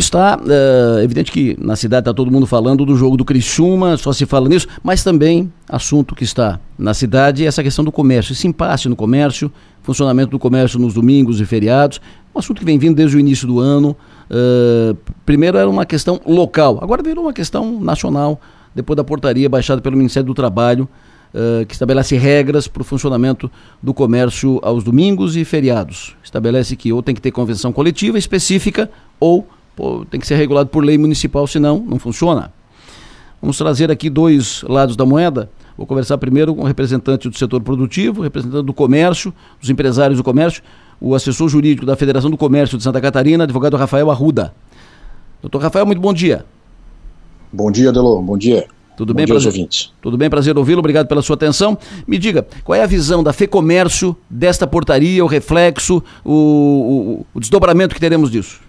Está uh, evidente que na cidade está todo mundo falando do jogo do Criciúma, só se fala nisso, mas também assunto que está na cidade é essa questão do comércio, esse impasse no comércio, funcionamento do comércio nos domingos e feriados, um assunto que vem vindo desde o início do ano. Uh, primeiro era uma questão local, agora virou uma questão nacional, depois da portaria baixada pelo Ministério do Trabalho, uh, que estabelece regras para o funcionamento do comércio aos domingos e feriados. Estabelece que ou tem que ter convenção coletiva específica ou pô, tem que ser regulado por lei municipal, senão não funciona. Vamos trazer aqui dois lados da moeda. Vou conversar primeiro com o representante do setor produtivo, representante do comércio, dos empresários do comércio, o assessor jurídico da Federação do Comércio de Santa Catarina, advogado Rafael Arruda. Doutor Rafael, muito bom dia. Bom dia, Delô. Bom dia. Tudo bem, prazer, ouvintes. Tudo bem, prazer ouvi-lo. Obrigado pela sua atenção. Me diga, qual é a visão da FEComércio desta portaria, o reflexo, o, o, o desdobramento que teremos disso?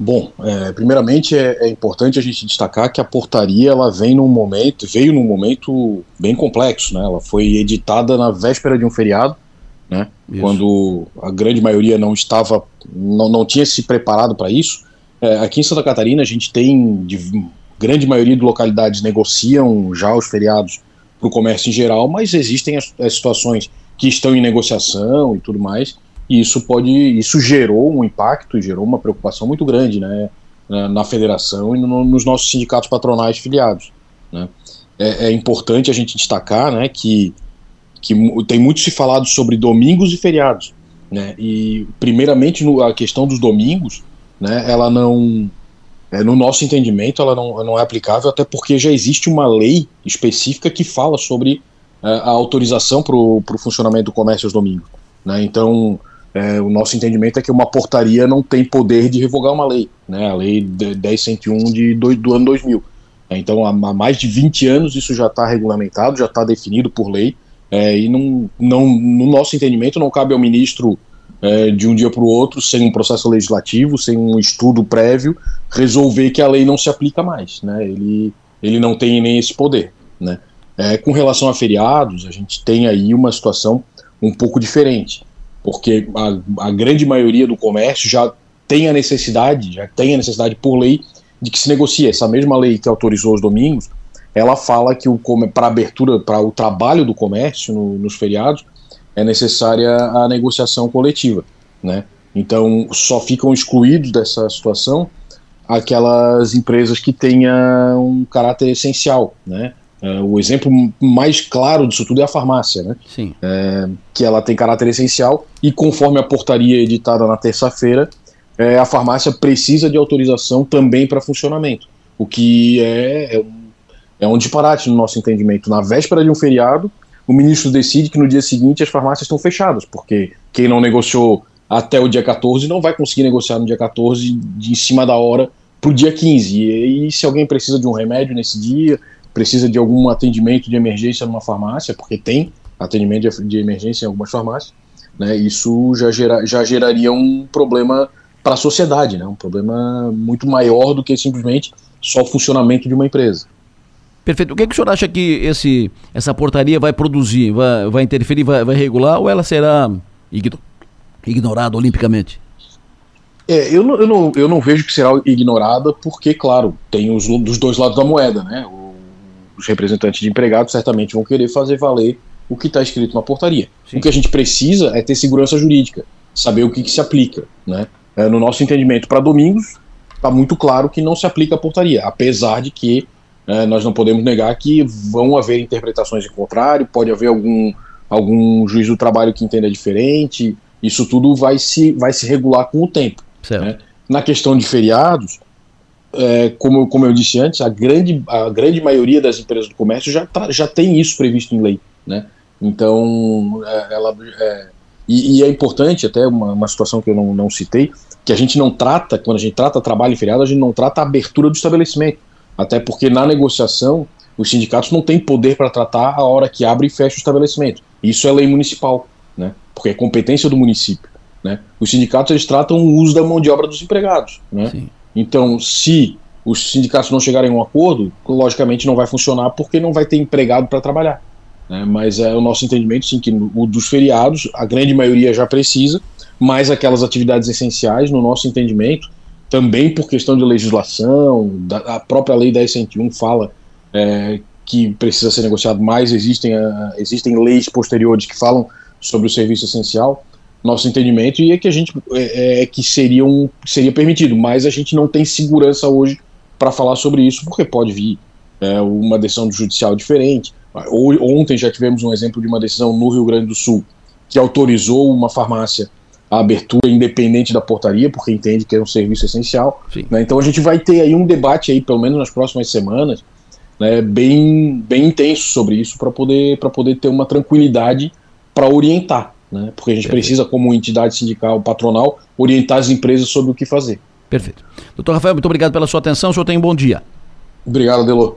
Bom, é, primeiramente é, é, importante a gente destacar que a portaria ela vem num momento, veio num momento bem complexo, né? Ela foi editada na véspera de um feriado, né? Isso. Quando a grande maioria não estava, não, não tinha se preparado para isso. É, aqui em Santa Catarina a gente tem de, grande maioria de localidades negociam já os feriados para o comércio em geral, mas existem as, as situações que estão em negociação e tudo mais e isso pode, isso gerou um impacto, gerou uma preocupação muito grande, né, na, federação e no, nos nossos sindicatos patronais filiados, né. É, é, importante a gente destacar, né, que que tem muito se falado sobre domingos e feriados, né, e primeiramente no, a questão dos domingos, né, ela não é, no nosso entendimento, ela não, não, é aplicável, até porque já existe uma lei específica que fala sobre é, a autorização para o funcionamento do comércio aos domingos. Né? Então, é, o nosso entendimento é que uma portaria não tem poder de revogar uma lei, né, a lei 1001 de, do, do ano 2000. É, então, há, há, mais de 20 anos isso já está regulamentado, já está definido por lei, é, e não, não, no nosso entendimento não cabe ao ministro é, de um dia para o outro, sem um processo legislativo, sem um estudo prévio, resolver que a lei não se aplica mais. Né, ele, ele não tem nem esse poder. Né. É, com relação a feriados, a gente tem aí uma situação um pouco diferente porque a, a grande maioria do comércio já tem a necessidade, já tem a necessidade por lei de que se negocie. Essa mesma lei que autorizou os domingos, ela fala que para abertura, para o trabalho do comércio no, nos feriados, é necessária a negociação coletiva, né? Então só ficam excluídos dessa situação aquelas empresas que tenham um caráter essencial, né? Uh, o exemplo mais claro disso tudo é a farmácia, né? Sim. É, que ela tem caráter essencial e conforme a portaria editada na terça-feira, é, a farmácia precisa de autorização também para funcionamento, o que é, é, um, é um disparate no nosso entendimento. Na véspera de um feriado, o ministro decide que no dia seguinte as farmácias estão fechadas, porque quem não negociou até o dia 14 não vai conseguir negociar no dia 14 de, em cima da hora para o dia 15. E, e se alguém precisa de um remédio nesse dia, precisa de algum atendimento de emergência numa farmácia, porque tem atendimento de, de emergência em algumas farmácias, né, isso já, gera, já geraria um problema para a sociedade, né, um problema muito maior do que simplesmente só o funcionamento de uma empresa. Perfeito. O que, é que o senhor acha que esse, essa portaria vai produzir? Vai, vai interferir, vai, vai regular ou ela será ignorada olimpicamente? É, eu, não, eu, não, eu não vejo que será ignorada porque, claro, tem os dos dois lados da moeda, né? O, os representantes de empregados certamente vão querer fazer valer o que está escrito na portaria. Sim. O que a gente precisa é ter segurança jurídica, saber o que, que se aplica. Né? É, no nosso entendimento, para domingos, está muito claro que não se aplica a portaria, apesar de que é, nós não podemos negar que vão haver interpretações em contrário, pode haver algum, algum juiz do trabalho que entenda diferente, isso tudo vai se, vai se regular com o tempo. Né? Na questão de feriados, é, como, como eu disse antes, a grande, a grande maioria das empresas do comércio já, tá, já tem isso previsto em lei. Né? Então, é, ela. É, e, e, é importante, até uma, uma situação que eu não, não citei, que a gente não trata, quando a gente trata trabalho em feriado, a gente não trata a abertura do estabelecimento. Até porque na negociação, os sindicatos não têm poder para tratar a hora que abre e fecha o estabelecimento. Isso é lei municipal, né? porque é competência do município. Né? Os sindicatos eles tratam o uso da mão de obra dos empregados. Né? Sim. Então, se os sindicatos não chegarem a um acordo, logicamente não vai funcionar porque não vai ter empregado para trabalhar. Né? Mas é o nosso entendimento, sim, que o dos feriados, a grande maioria já precisa, mas aquelas atividades essenciais, no nosso entendimento, também por questão de legislação, da, a própria lei 10.101 fala é, que precisa ser negociado mais, existem, uh, existem leis posteriores que falam sobre o serviço essencial, nosso entendimento, e é que a gente é, é que seria, um, seria permitido, mas a gente não tem segurança hoje para falar sobre isso, porque pode vir é, uma decisão do judicial diferente. Ontem já tivemos um exemplo de uma decisão no Rio Grande do Sul que autorizou uma farmácia a abertura independente da portaria, porque entende que é um serviço essencial. Né? Então a gente vai ter aí um debate aí, pelo menos nas próximas semanas, né, bem, bem intenso sobre isso para poder, poder ter uma tranquilidade para orientar. Né? Porque a gente Perfeito. precisa, como entidade sindical patronal, orientar as empresas sobre o que fazer. Perfeito. Doutor Rafael, muito obrigado pela sua atenção. O senhor tem um bom dia. Obrigado, Delô.